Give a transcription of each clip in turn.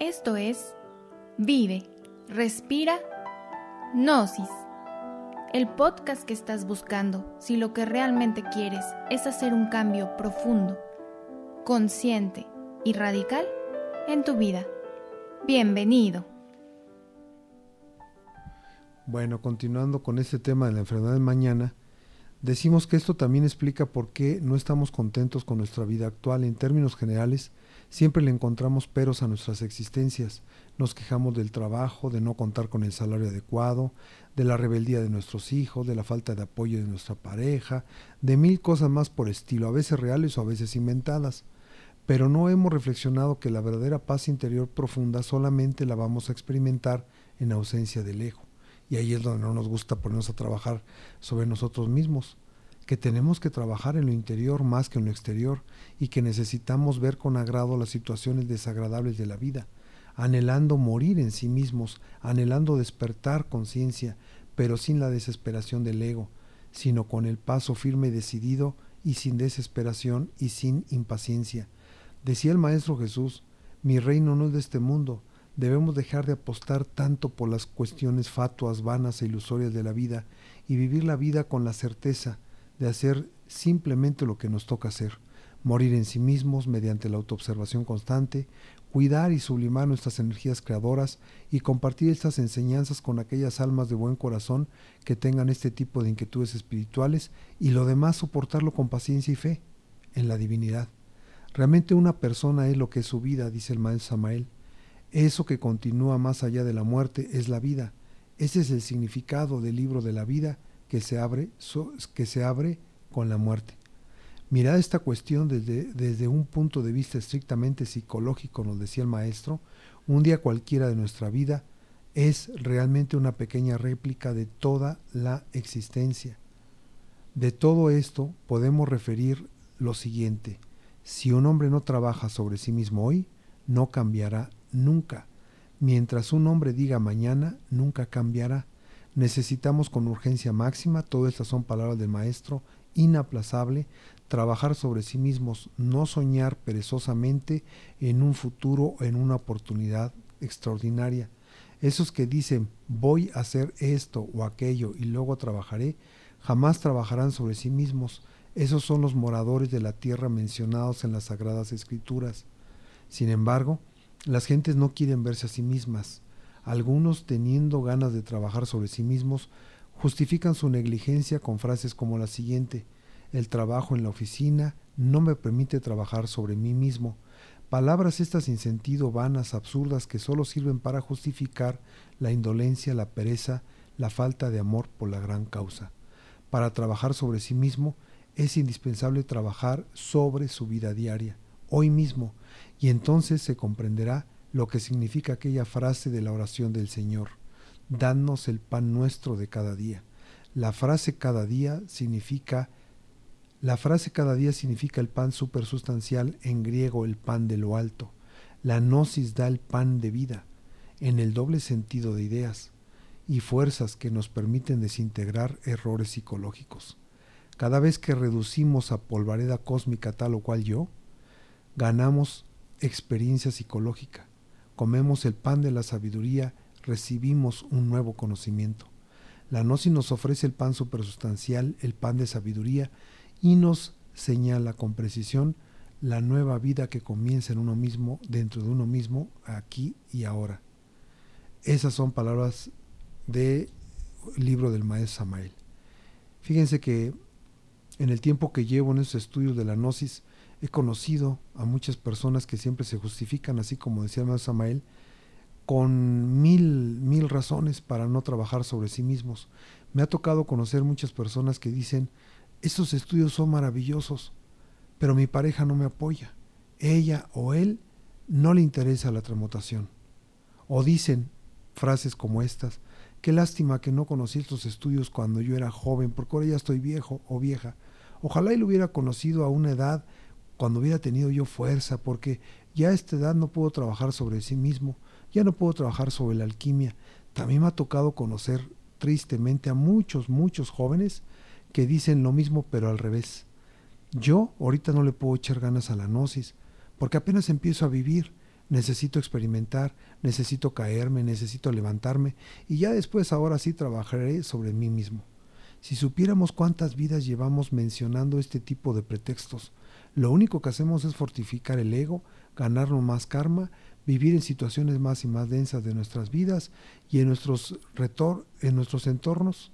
Esto es Vive, Respira, Gnosis. El podcast que estás buscando si lo que realmente quieres es hacer un cambio profundo, consciente y radical en tu vida. Bienvenido. Bueno, continuando con este tema de la enfermedad de mañana, decimos que esto también explica por qué no estamos contentos con nuestra vida actual. En términos generales, siempre le encontramos peros a nuestras existencias. Nos quejamos del trabajo, de no contar con el salario adecuado, de la rebeldía de nuestros hijos, de la falta de apoyo de nuestra pareja, de mil cosas más por estilo, a veces reales o a veces inventadas. Pero no hemos reflexionado que la verdadera paz interior profunda solamente la vamos a experimentar en ausencia del ego y ahí es donde no nos gusta ponernos a trabajar sobre nosotros mismos, que tenemos que trabajar en lo interior más que en lo exterior y que necesitamos ver con agrado las situaciones desagradables de la vida, anhelando morir en sí mismos, anhelando despertar conciencia, pero sin la desesperación del ego, sino con el paso firme y decidido y sin desesperación y sin impaciencia. Decía el Maestro Jesús, mi reino no es de este mundo, Debemos dejar de apostar tanto por las cuestiones fatuas, vanas e ilusorias de la vida y vivir la vida con la certeza de hacer simplemente lo que nos toca hacer, morir en sí mismos mediante la autoobservación constante, cuidar y sublimar nuestras energías creadoras y compartir estas enseñanzas con aquellas almas de buen corazón que tengan este tipo de inquietudes espirituales y lo demás soportarlo con paciencia y fe en la divinidad. Realmente una persona es lo que es su vida, dice el maestro Samael. Eso que continúa más allá de la muerte es la vida. Ese es el significado del libro de la vida que se abre, que se abre con la muerte. Mirad esta cuestión desde, desde un punto de vista estrictamente psicológico, nos decía el maestro, un día cualquiera de nuestra vida es realmente una pequeña réplica de toda la existencia. De todo esto podemos referir lo siguiente. Si un hombre no trabaja sobre sí mismo hoy, no cambiará nunca. Mientras un hombre diga mañana, nunca cambiará. Necesitamos con urgencia máxima, todas estas son palabras del maestro, inaplazable, trabajar sobre sí mismos, no soñar perezosamente en un futuro en una oportunidad extraordinaria. Esos que dicen voy a hacer esto o aquello y luego trabajaré, jamás trabajarán sobre sí mismos. Esos son los moradores de la tierra mencionados en las Sagradas Escrituras. Sin embargo, las gentes no quieren verse a sí mismas. Algunos, teniendo ganas de trabajar sobre sí mismos, justifican su negligencia con frases como la siguiente El trabajo en la oficina no me permite trabajar sobre mí mismo. Palabras estas sin sentido, vanas, absurdas, que solo sirven para justificar la indolencia, la pereza, la falta de amor por la gran causa. Para trabajar sobre sí mismo es indispensable trabajar sobre su vida diaria, hoy mismo, y entonces se comprenderá lo que significa aquella frase de la oración del Señor, danos el pan nuestro de cada día. La frase cada día significa la frase cada día significa el pan supersustancial, en griego el pan de lo alto. La gnosis da el pan de vida, en el doble sentido de ideas y fuerzas que nos permiten desintegrar errores psicológicos. Cada vez que reducimos a polvareda cósmica tal o cual yo, ganamos experiencia psicológica. Comemos el pan de la sabiduría, recibimos un nuevo conocimiento. La gnosis nos ofrece el pan supersustancial, el pan de sabiduría, y nos señala con precisión la nueva vida que comienza en uno mismo, dentro de uno mismo, aquí y ahora. Esas son palabras del libro del maestro Samael. Fíjense que en el tiempo que llevo en esos estudios de la gnosis, He conocido a muchas personas que siempre se justifican, así como decía el Samael, con mil, mil razones para no trabajar sobre sí mismos. Me ha tocado conocer muchas personas que dicen, esos estudios son maravillosos, pero mi pareja no me apoya. Ella o él no le interesa la transmutación. O dicen frases como estas, qué lástima que no conocí estos estudios cuando yo era joven, porque ahora ya estoy viejo o vieja. Ojalá lo hubiera conocido a una edad cuando hubiera tenido yo fuerza, porque ya a esta edad no puedo trabajar sobre sí mismo, ya no puedo trabajar sobre la alquimia. También me ha tocado conocer tristemente a muchos, muchos jóvenes que dicen lo mismo pero al revés. Yo ahorita no le puedo echar ganas a la gnosis, porque apenas empiezo a vivir, necesito experimentar, necesito caerme, necesito levantarme y ya después ahora sí trabajaré sobre mí mismo. Si supiéramos cuántas vidas llevamos mencionando este tipo de pretextos, lo único que hacemos es fortificar el ego, ganarnos más karma, vivir en situaciones más y más densas de nuestras vidas y en nuestros, retor en nuestros entornos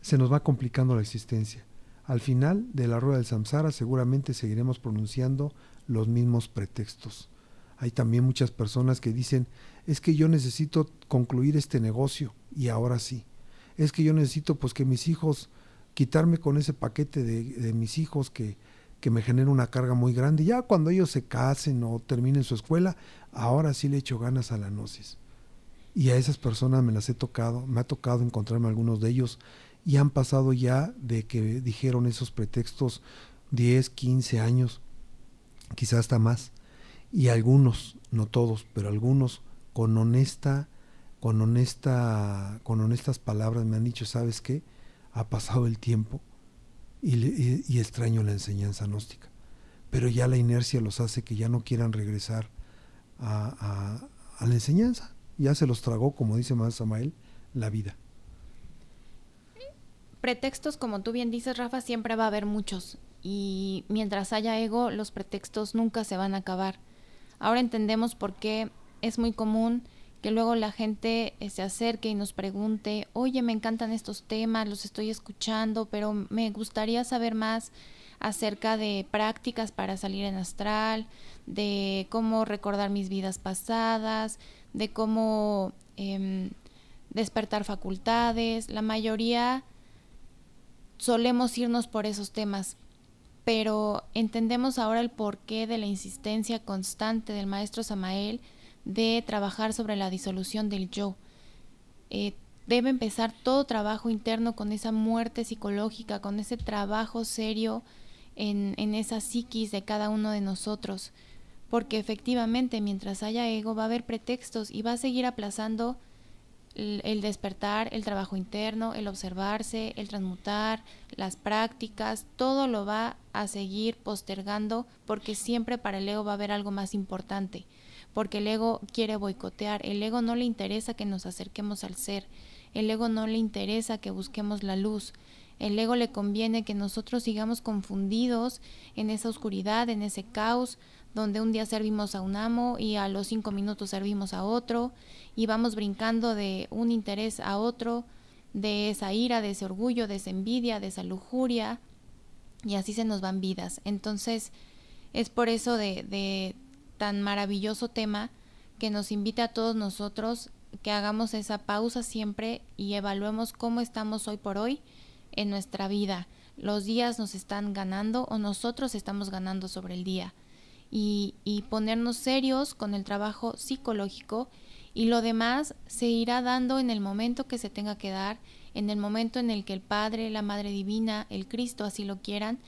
se nos va complicando la existencia. Al final de la rueda del samsara seguramente seguiremos pronunciando los mismos pretextos. Hay también muchas personas que dicen, es que yo necesito concluir este negocio y ahora sí. Es que yo necesito pues que mis hijos, quitarme con ese paquete de, de mis hijos que, que me genera una carga muy grande. Ya cuando ellos se casen o terminen su escuela, ahora sí le echo ganas a la gnosis. Y a esas personas me las he tocado, me ha tocado encontrarme algunos de ellos y han pasado ya de que dijeron esos pretextos 10, 15 años, quizás hasta más. Y algunos, no todos, pero algunos con honesta, con honesta, con honestas palabras me han dicho, ¿sabes qué? Ha pasado el tiempo y, extraño la enseñanza gnóstica. Pero ya la inercia los hace que ya no quieran regresar a, la enseñanza. Ya se los tragó, como dice Más Samael, la vida. Pretextos, como tú bien dices, Rafa, siempre va a haber muchos. Y mientras haya ego, los pretextos nunca se van a acabar. Ahora entendemos por qué es muy común que luego la gente eh, se acerque y nos pregunte, oye, me encantan estos temas, los estoy escuchando, pero me gustaría saber más acerca de prácticas para salir en astral, de cómo recordar mis vidas pasadas, de cómo em, despertar facultades. La mayoría solemos irnos por esos temas, pero entendemos ahora el porqué de la insistencia constante del maestro Samael de trabajar sobre la disolución del yo. Eh, debe empezar todo trabajo interno con esa muerte psicológica, con ese trabajo serio en, en esa psiquis de cada uno de nosotros, porque efectivamente mientras haya ego va a haber pretextos y va a seguir aplazando el, despertar, el trabajo interno, el observarse, el transmutar, las prácticas, todo lo va a seguir postergando porque siempre para el ego va a haber algo más importante porque el ego quiere boicotear, el ego no le interesa que nos acerquemos al ser, el ego no le interesa que busquemos la luz, el ego le conviene que nosotros sigamos confundidos en esa oscuridad, en ese caos, donde un día servimos a un amo y a los cinco minutos servimos a otro y vamos brincando de un interés a otro, de esa ira, de ese orgullo, de esa envidia, de esa lujuria, y así se nos van vidas. Entonces, es por eso de, de tan maravilloso tema que nos invita a todos nosotros que hagamos esa pausa siempre y evaluemos cómo estamos hoy por hoy en nuestra vida. Los días nos están ganando o nosotros estamos ganando sobre el día. Y, y ponernos serios con el trabajo psicológico y lo demás se irá dando en el momento que se tenga que dar, en el momento en el que el Padre, la Madre Divina, el Cristo así lo quieran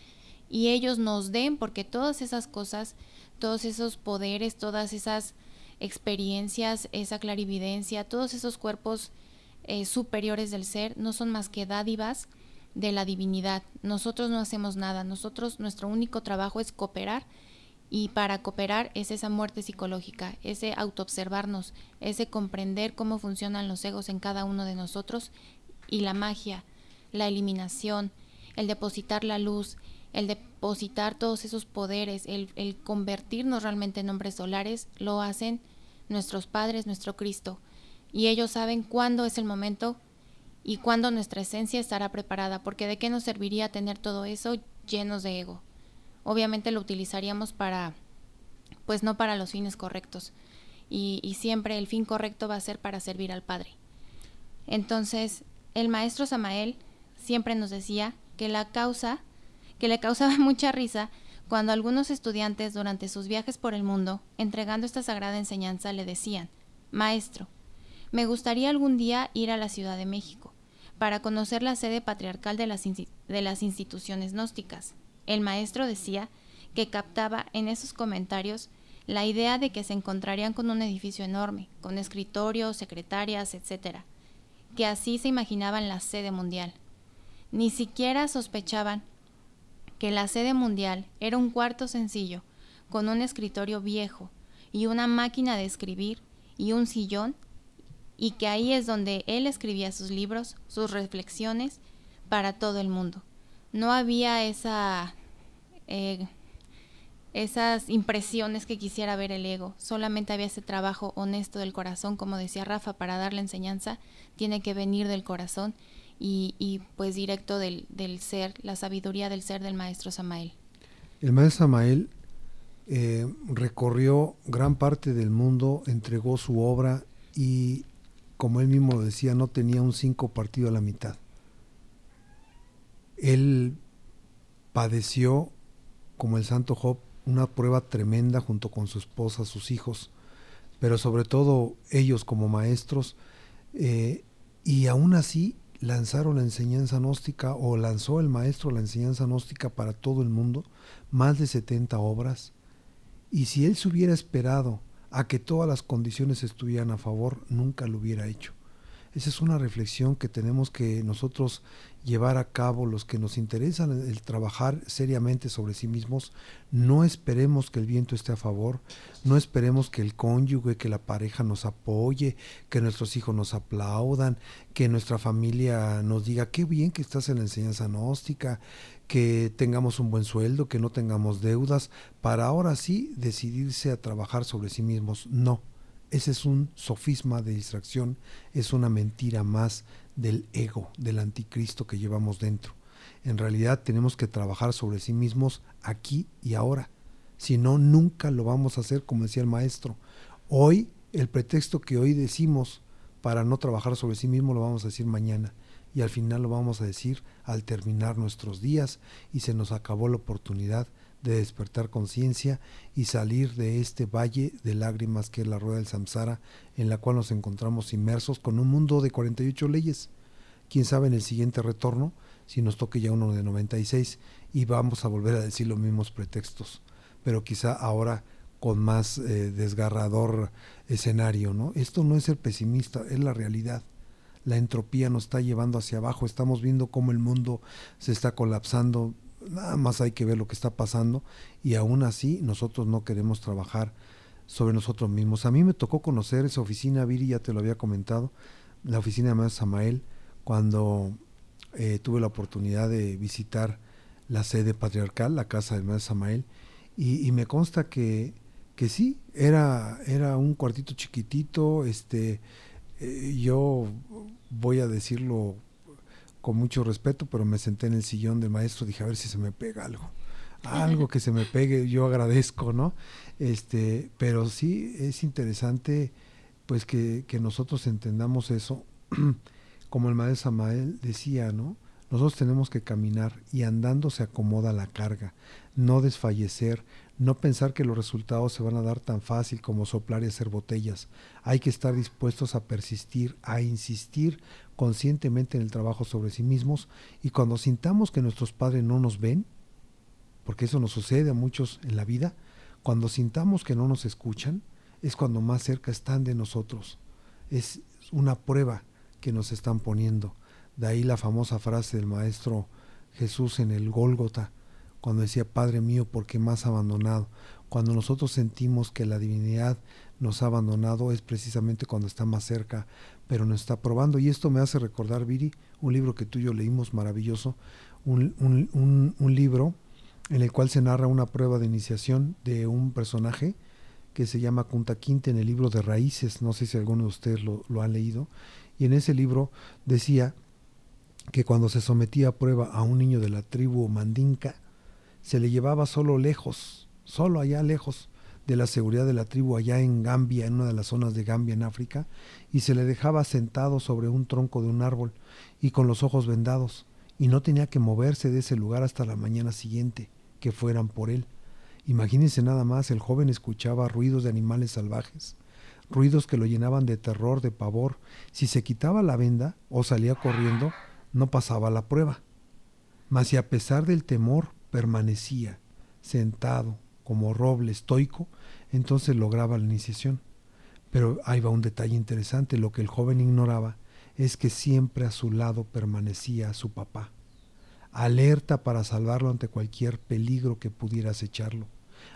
y ellos nos den, porque todas esas cosas todos esos poderes, todas esas experiencias, esa clarividencia, todos esos cuerpos eh, superiores del ser no son más que dádivas de la divinidad. Nosotros no hacemos nada, nosotros nuestro único trabajo es cooperar y para cooperar es esa muerte psicológica, ese autoobservarnos, ese comprender cómo funcionan los egos en cada uno de nosotros y la magia, la eliminación, el depositar la luz, el depositar todos esos poderes, el, convertirnos realmente en hombres solares, lo hacen nuestros padres, nuestro Cristo. Y ellos saben cuándo es el momento y cuándo nuestra esencia estará preparada, porque de qué nos serviría tener todo eso llenos de ego. Obviamente lo utilizaríamos para, pues no para los fines correctos. Y, y siempre el fin correcto va a ser para servir al Padre. Entonces, el maestro Samael siempre nos decía que la causa que le causaba mucha risa cuando algunos estudiantes durante sus viajes por el mundo, entregando esta sagrada enseñanza, le decían, Maestro, me gustaría algún día ir a la Ciudad de México para conocer la sede patriarcal de las, de las instituciones gnósticas. El maestro decía que captaba en esos comentarios la idea de que se encontrarían con un edificio enorme, con escritorios, secretarias, etc., que así se imaginaban la sede mundial. Ni siquiera sospechaban que la sede mundial era un cuarto sencillo, con un escritorio viejo y una máquina de escribir y un sillón, y que ahí es donde él escribía sus libros, sus reflexiones para todo el mundo. No había esa eh, esas impresiones que quisiera ver el ego. Solamente había ese trabajo honesto del corazón, como decía Rafa, para dar la enseñanza, tiene que venir del corazón y, pues directo del, del, ser, la sabiduría del ser del maestro Samael. El maestro Samael eh, recorrió gran parte del mundo, entregó su obra y, como él mismo decía, no tenía un cinco partido a la mitad. Él padeció, como el santo Job, una prueba tremenda junto con su esposa, sus hijos, pero sobre todo ellos como maestros, eh, y aún así lanzaron la enseñanza gnóstica o lanzó el maestro la enseñanza gnóstica para todo el mundo, más de 70 obras, y si él se hubiera esperado a que todas las condiciones estuvieran a favor, nunca lo hubiera hecho. Esa es una reflexión que tenemos que nosotros llevar a cabo, los que nos interesan el trabajar seriamente sobre sí mismos. No esperemos que el viento esté a favor, no esperemos que el cónyuge, que la pareja nos apoye, que nuestros hijos nos aplaudan, que nuestra familia nos diga qué bien que estás en la enseñanza gnóstica, que tengamos un buen sueldo, que no tengamos deudas, para ahora sí decidirse a trabajar sobre sí mismos. No ese es un sofisma de distracción, es una mentira más del ego, del anticristo que llevamos dentro. En realidad tenemos que trabajar sobre sí mismos aquí y ahora. Si no, nunca lo vamos a hacer, como decía el maestro. Hoy, el pretexto que hoy decimos para no trabajar sobre sí mismo lo vamos a decir mañana. Y al final lo vamos a decir al terminar nuestros días y se nos acabó la oportunidad de despertar conciencia y salir de este valle de lágrimas que es la rueda del samsara en la cual nos encontramos inmersos con un mundo de 48 leyes. Quién sabe en el siguiente retorno si nos toque ya uno de 96 y vamos a volver a decir los mismos pretextos, pero quizá ahora con más eh, desgarrador escenario, ¿no? Esto no es ser pesimista, es la realidad. La entropía nos está llevando hacia abajo, estamos viendo cómo el mundo se está colapsando nada más hay que ver lo que está pasando y aún así nosotros no queremos trabajar sobre nosotros mismos. A mí me tocó conocer esa oficina, Viri, ya te lo había comentado, la oficina de Maestro Samael, cuando eh, tuve la oportunidad de visitar la sede patriarcal, la casa del Maestro Samael, y, me consta que, que sí, era, era un cuartito chiquitito, este, eh, yo voy a decirlo con mucho respeto, pero me senté en el sillón del maestro, dije a ver si se me pega algo. Algo que se me pegue, yo agradezco, ¿no? Este, pero sí es interesante pues que, que nosotros entendamos eso, como el maestro Samael decía, ¿no? Nosotros tenemos que caminar y andando se acomoda la carga, no desfallecer, no pensar que los resultados se van a dar tan fácil como soplar y hacer botellas. Hay que estar dispuestos a persistir, a insistir conscientemente en el trabajo sobre sí mismos y cuando sintamos que nuestros padres no nos ven, porque eso nos sucede a muchos en la vida, cuando sintamos que no nos escuchan, es cuando más cerca están de nosotros. Es una prueba que nos están poniendo. De ahí la famosa frase del maestro Jesús en el Gólgota, cuando decía, Padre mío, ¿por qué más abandonado? Cuando nosotros sentimos que la divinidad nos ha abandonado es precisamente cuando está más cerca, pero nos está probando. Y esto me hace recordar, Viri, un libro que tú y yo leímos maravilloso, un, un, un, libro en el cual se narra una prueba de iniciación de un personaje que se llama Kunta Quinte en el libro de Raíces, no sé si alguno de ustedes lo, lo han leído, y en ese libro decía que cuando se sometía a prueba a un niño de la tribu mandinka, se le llevaba solo lejos, solo allá lejos de la seguridad de la tribu allá en Gambia, en una de las zonas de Gambia en África, y se le dejaba sentado sobre un tronco de un árbol y con los ojos vendados, y no tenía que moverse de ese lugar hasta la mañana siguiente, que fueran por él. Imagínense nada más, el joven escuchaba ruidos de animales salvajes, ruidos que lo llenaban de terror, de pavor. Si se quitaba la venda o salía corriendo, no pasaba la prueba. Mas si a pesar del temor permanecía sentado como roble estoico, entonces lograba la iniciación. Pero ahí va un detalle interesante, lo que el joven ignoraba es que siempre a su lado permanecía su papá, alerta para salvarlo ante cualquier peligro que pudiera acecharlo.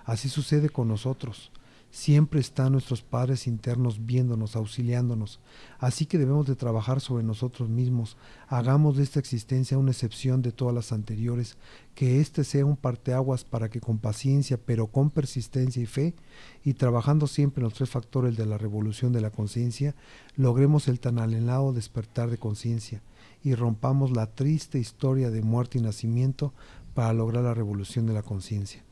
Así sucede con nosotros. Siempre están nuestros padres internos viéndonos, auxiliándonos. Así que debemos de trabajar sobre nosotros mismos. Hagamos de esta existencia una excepción de todas las anteriores, que éste sea un parteaguas para que con paciencia, pero con persistencia y fe, y trabajando siempre en los tres factores de la revolución de la conciencia, logremos el tan anhelado despertar de conciencia y rompamos la triste historia de muerte y nacimiento para lograr la revolución de la conciencia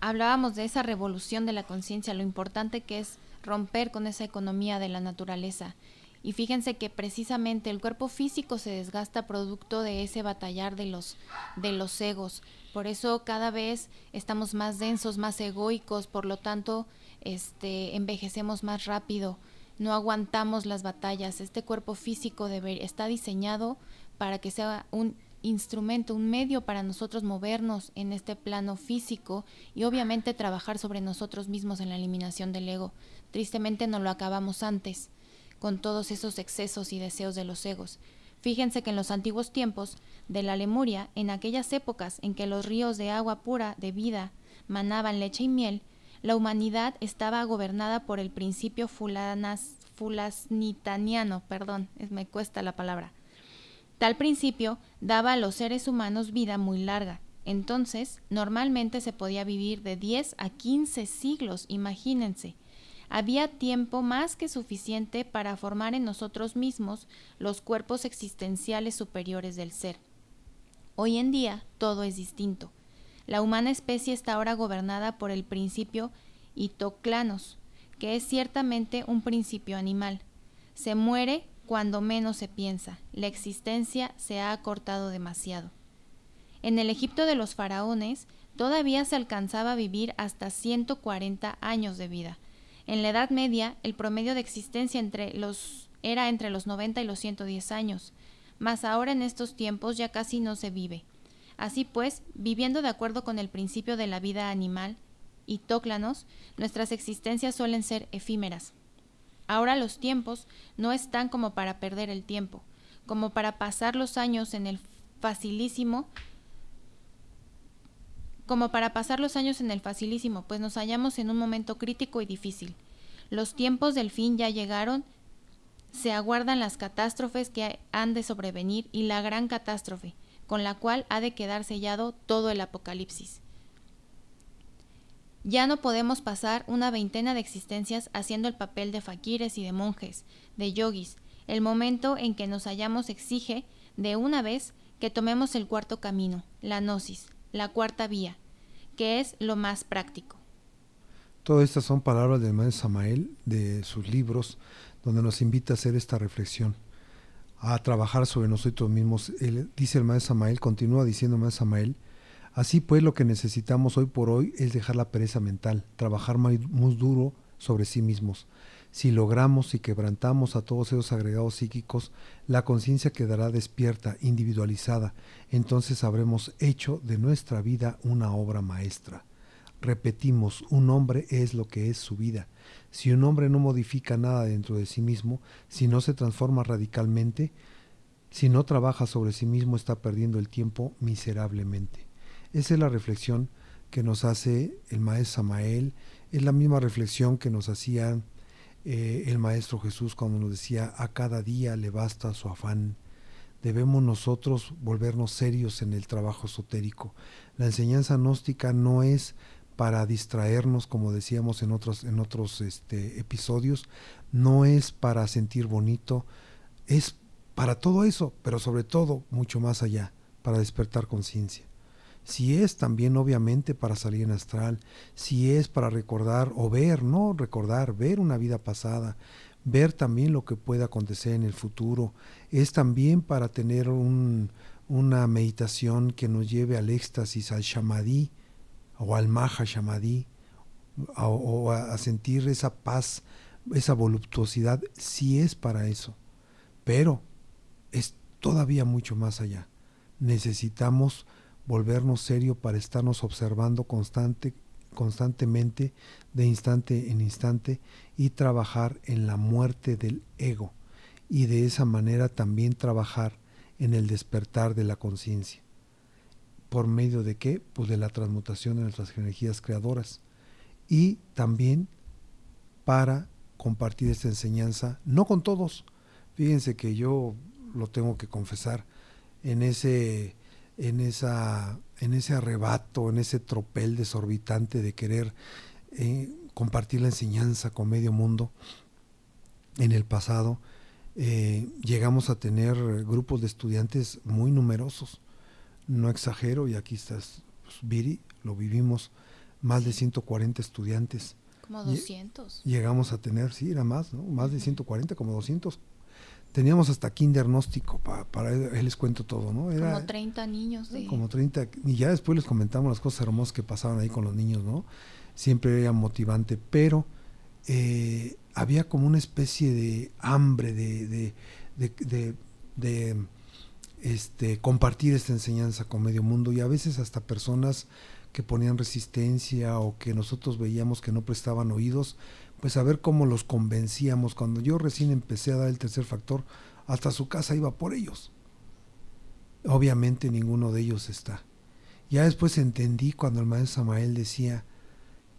hablábamos de esa revolución de la conciencia, lo importante que es romper con esa economía de la naturaleza. Y fíjense que precisamente el cuerpo físico se desgasta producto de ese batallar de los, de los egos. Por eso cada vez estamos más densos, más egoicos, por lo tanto este, envejecemos más rápido, no aguantamos las batallas. Este cuerpo físico debe, está diseñado para que sea un instrumento, un medio para nosotros movernos en este plano físico y obviamente trabajar sobre nosotros mismos en la eliminación del ego. Tristemente no lo acabamos antes, con todos esos excesos y deseos de los egos. Fíjense que en los antiguos tiempos de la Lemuria, en aquellas épocas en que los ríos de agua pura, de vida, manaban leche y miel, la humanidad estaba gobernada por el principio fulanas, fulasnitaniano, perdón, me cuesta la palabra, Tal principio daba a los seres humanos vida muy larga. Entonces, normalmente se podía vivir de 10 a 15 siglos, imagínense. Había tiempo más que suficiente para formar en nosotros mismos los cuerpos existenciales superiores del ser. Hoy en día todo es distinto. La humana especie está ahora gobernada por el principio Itoclanos, que es ciertamente un principio animal. Se muere cuando menos se piensa, la existencia se ha acortado demasiado. En el Egipto de los faraones todavía se alcanzaba a vivir hasta 140 años de vida. En la Edad Media el promedio de existencia entre los, era entre los 90 y los 110 años, mas ahora en estos tiempos ya casi no se vive. Así pues, viviendo de acuerdo con el principio de la vida animal y tóclanos, nuestras existencias suelen ser efímeras, Ahora los tiempos no están como para perder el tiempo, como para pasar los años en el facilísimo, como para pasar los años en el facilísimo, pues nos hallamos en un momento crítico y difícil. Los tiempos del fin ya llegaron, se aguardan las catástrofes que han de sobrevenir y la gran catástrofe, con la cual ha de quedar sellado todo el apocalipsis. Ya no podemos pasar una veintena de existencias haciendo el papel de faquires y de monjes, de yogis. El momento en que nos hallamos exige, de una vez, que tomemos el cuarto camino, la gnosis, la cuarta vía, que es lo más práctico. Todas estas son palabras del maestro Samael de sus libros, donde nos invita a hacer esta reflexión, a trabajar sobre nosotros mismos. dice el maestro Samael, continúa diciendo el maestro Samael, Así pues, lo que necesitamos hoy por hoy es dejar la pereza mental, trabajar muy, duro sobre sí mismos. Si logramos y quebrantamos a todos esos agregados psíquicos, la conciencia quedará despierta, individualizada. Entonces habremos hecho de nuestra vida una obra maestra. Repetimos, un hombre es lo que es su vida. Si un hombre no modifica nada dentro de sí mismo, si no se transforma radicalmente, si no trabaja sobre sí mismo, está perdiendo el tiempo miserablemente. Esa es la reflexión que nos hace el maestro Samael, es la misma reflexión que nos hacía eh, el maestro Jesús cuando nos decía, a cada día le basta su afán. Debemos nosotros volvernos serios en el trabajo esotérico. La enseñanza gnóstica no es para distraernos, como decíamos en otros, en otros este, episodios, no es para sentir bonito, es para todo eso, pero sobre todo mucho más allá, para despertar conciencia si es también obviamente para salir en astral, si es para recordar o ver, no recordar, ver una vida pasada, ver también lo que puede acontecer en el futuro, es también para tener una meditación que nos lleve al éxtasis, al shamadí o al maha shamadí, o a sentir esa paz, esa voluptuosidad, si es para eso, pero es todavía mucho más allá. Necesitamos volvernos serio para estarnos observando constante, constantemente, de instante en instante, y trabajar en la muerte del ego, y de esa manera también trabajar en el despertar de la conciencia. ¿Por medio de qué? Pues de la transmutación de nuestras energías creadoras. y también para compartir esta enseñanza, no con todos. Fíjense que yo lo tengo que confesar en ese en esa en ese arrebato, en ese tropel desorbitante de querer eh, compartir la enseñanza con medio mundo. En el pasado eh, llegamos a tener grupos de estudiantes muy numerosos. No exagero, y aquí estás, pues, Viri, lo vivimos, más de 140 estudiantes como 200. Llegamos a tener, sí, era más, ¿no? Más de 140, como 200. Teníamos hasta kindernóstico, para, para él les cuento todo, ¿no? Era, como 30 niños. De... Como 30, y ya después les comentamos las cosas hermosas que pasaban ahí con los niños, ¿no? Siempre era motivante, pero eh, había como una especie de hambre de, de, de, de este, compartir esta enseñanza con medio mundo y a veces hasta personas que ponían resistencia o que nosotros veíamos que no prestaban oídos, pues a ver cómo los convencíamos. Cuando yo recién empecé a dar el tercer factor, hasta su casa iba por ellos. Obviamente ninguno de ellos está. Ya después entendí cuando el maestro Samael decía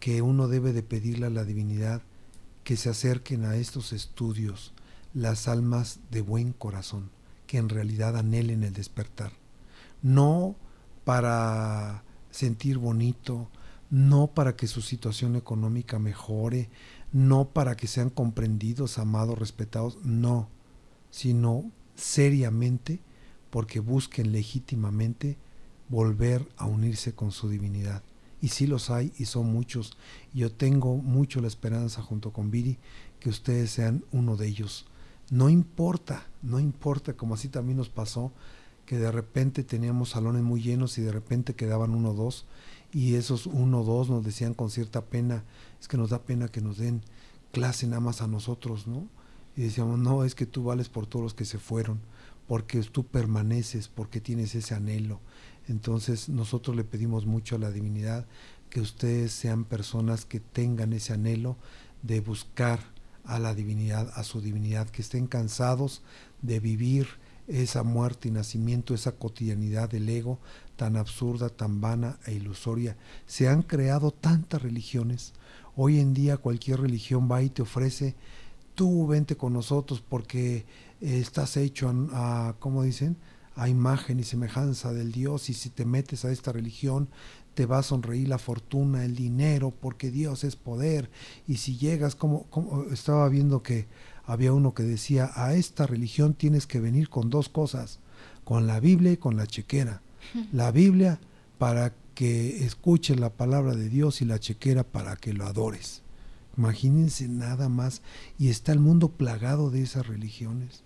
que uno debe de pedirle a la divinidad que se acerquen a estos estudios las almas de buen corazón, que en realidad anhelen el despertar. No para sentir bonito, no para que su situación económica mejore, no para que sean comprendidos, amados, respetados, no, sino seriamente porque busquen legítimamente volver a unirse con su divinidad. Y sí los hay y son muchos. Yo tengo mucho la esperanza junto con Viri que ustedes sean uno de ellos. No importa, no importa, como así también nos pasó que de repente teníamos salones muy llenos y de repente quedaban uno o dos y esos uno o dos nos decían con cierta pena, es que nos da pena que nos den clase nada más a nosotros, ¿no? Y decíamos, no, es que tú vales por todos los que se fueron, porque tú permaneces, porque tienes ese anhelo. Entonces nosotros le pedimos mucho a la divinidad que ustedes sean personas que tengan ese anhelo de buscar a la divinidad, a su divinidad, que estén cansados de vivir esa muerte y nacimiento, esa cotidianidad del ego tan absurda, tan vana e ilusoria. Se han creado tantas religiones. Hoy en día cualquier religión va y te ofrece, tú vente con nosotros porque estás hecho a, ¿cómo dicen? A imagen y semejanza del Dios y si te metes a esta religión te va a sonreír la fortuna, el dinero, porque Dios es poder. Y si llegas, como, como estaba viendo que había uno que decía, a esta religión tienes que venir con dos cosas, con la Biblia y con la chequera. La Biblia para que escuches la palabra de Dios y la chequera para que lo adores. Imagínense nada más. Y está el mundo plagado de esas religiones.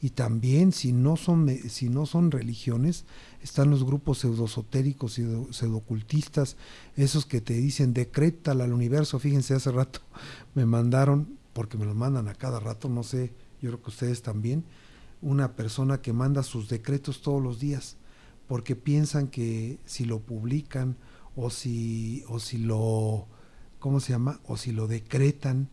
Y también si no son, si no son religiones, están los grupos pseudosotéricos y pseudocultistas, esos que te dicen decreta al universo. Fíjense, hace rato me mandaron porque me lo mandan a cada rato, no sé, yo creo que ustedes también, una persona que manda sus decretos todos los días, porque piensan que si lo publican o si, o si lo, ¿cómo se llama? O si lo decretan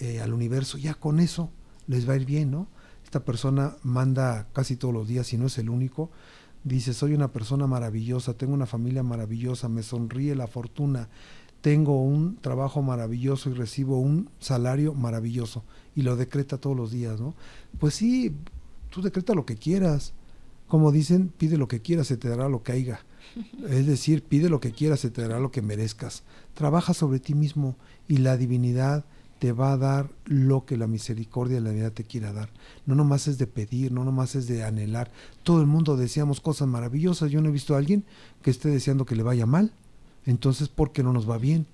eh, al universo, ya con eso les va a ir bien, ¿no? Esta persona manda casi todos los días, y no es el único, dice, soy una persona maravillosa, tengo una familia maravillosa, me sonríe la fortuna, tengo un trabajo maravilloso y recibo un salario maravilloso y lo decreta todos los días, ¿no? Pues sí, tú decreta lo que quieras. Como dicen, pide lo que quieras, se te dará lo que haya. Es decir, pide lo que quieras, se te dará lo que merezcas. Trabaja sobre ti mismo y la divinidad te va a dar lo que la misericordia de la vida te quiera dar. No nomás es de pedir, no nomás es de anhelar. Todo el mundo deseamos cosas maravillosas. Yo no he visto a alguien que esté deseando que le vaya mal. Entonces, ¿por qué no nos va bien?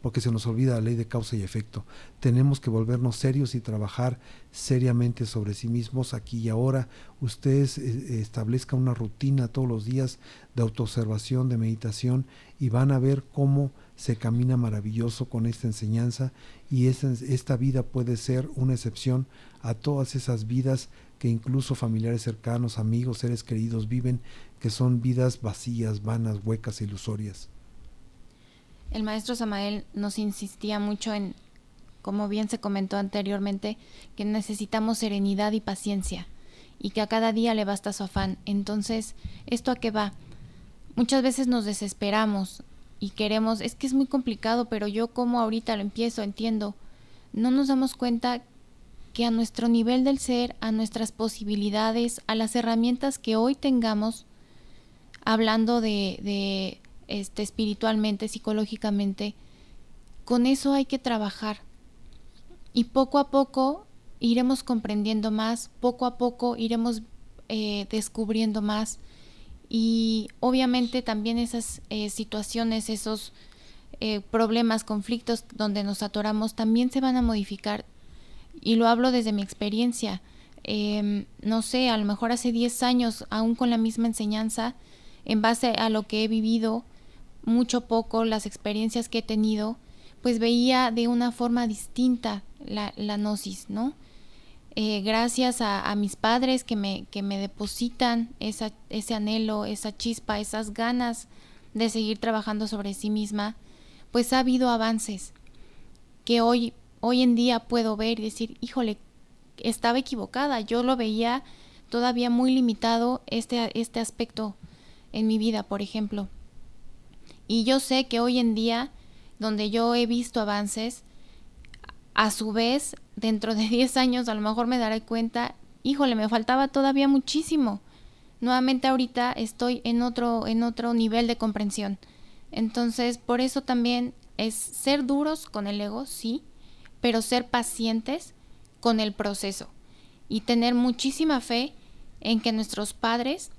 Porque se nos olvida la ley de causa y efecto. Tenemos que volvernos serios y trabajar seriamente sobre sí mismos aquí y ahora. Ustedes eh, establezcan una rutina todos los días de autoobservación, de meditación y van a ver cómo se camina maravilloso con esta enseñanza y esta, esta vida puede ser una excepción a todas esas vidas que incluso familiares cercanos, amigos, seres queridos viven, que son vidas vacías, vanas, huecas, ilusorias el maestro Samael nos insistía mucho en, como bien se comentó anteriormente, que necesitamos serenidad y paciencia y que a cada día le basta su afán. Entonces, ¿esto a qué va? Muchas veces nos desesperamos y queremos, es que es muy complicado, pero yo como ahorita lo empiezo, entiendo, no nos damos cuenta que a nuestro nivel del ser, a nuestras posibilidades, a las herramientas que hoy tengamos, hablando de, de este, espiritualmente, psicológicamente, con eso hay que trabajar. Y poco a poco iremos comprendiendo más, poco a poco iremos eh, descubriendo más y obviamente también esas eh, situaciones, esos eh, problemas, conflictos donde nos atoramos también se van a modificar y lo hablo desde mi experiencia. Em, no sé, a lo mejor hace 10 años, aún con la misma enseñanza, en base a lo que he vivido, mucho poco, las experiencias que he tenido, pues veía de una forma distinta la, la gnosis, ¿no? Eh, gracias a, mis padres que me, que me depositan esa, ese anhelo, esa chispa, esas ganas de seguir trabajando sobre sí misma, pues ha habido avances que hoy, hoy en día puedo ver y decir, híjole, estaba equivocada, yo lo veía todavía muy limitado este, este aspecto en mi vida, por ejemplo. Y yo sé que hoy en día, donde yo he visto avances, a su vez, dentro de 10 años a lo mejor me daré cuenta, híjole, me faltaba todavía muchísimo. Nuevamente ahorita estoy en otro, en otro nivel de comprensión. Entonces, por eso también es ser duros con el ego, sí, pero ser pacientes con el proceso y tener muchísima fe en que nuestros padres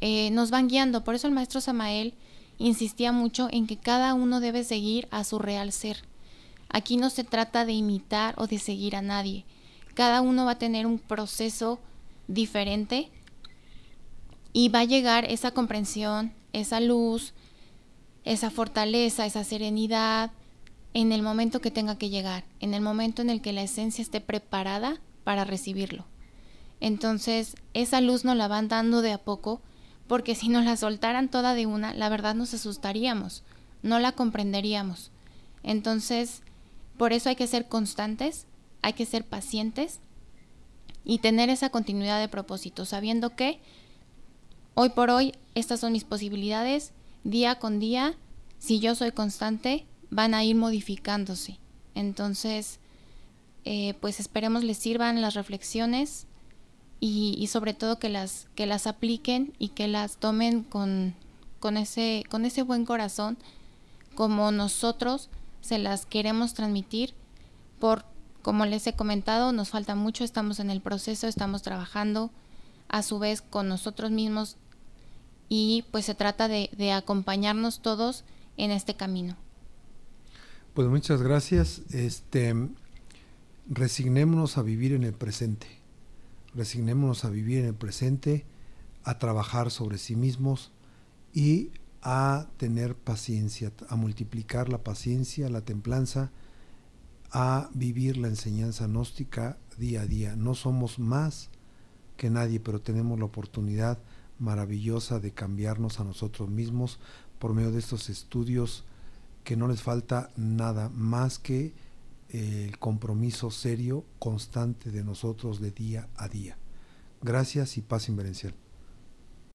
eh, nos van guiando. Por eso el maestro Samael insistía mucho en que cada uno debe seguir a su real ser. Aquí no se trata de imitar o de seguir a nadie. Cada uno va a tener un proceso diferente y va a llegar esa comprensión, esa luz, esa fortaleza, esa serenidad en el momento que tenga que llegar, en el momento en el que la esencia esté preparada para recibirlo. Entonces, esa luz nos la van dando de a poco, porque si nos la soltaran toda de una, la verdad nos asustaríamos, no la comprenderíamos. Entonces, por eso hay que ser constantes, hay que ser pacientes y tener esa continuidad de propósito, sabiendo que hoy por hoy estas son mis posibilidades, día con día, si yo soy constante, van a ir modificándose. Entonces, eh, pues esperemos les sirvan las reflexiones y, sobre todo que las, que las apliquen y que las tomen con, con, ese, con ese buen corazón como nosotros se las queremos transmitir por, como les he comentado, nos falta mucho, estamos en el proceso, estamos trabajando a su vez con nosotros mismos y pues se trata de, de acompañarnos todos en este camino. Pues muchas gracias. Este, resignémonos a vivir en el presente. Resignémonos a vivir en el presente, a trabajar sobre sí mismos y a tener paciencia, a multiplicar la paciencia, la templanza, a vivir la enseñanza gnóstica día a día. No somos más que nadie, pero tenemos la oportunidad maravillosa de cambiarnos a nosotros mismos por medio de estos estudios que no les falta nada más que el compromiso serio, constante de nosotros de día a día. Gracias y paz inverencial.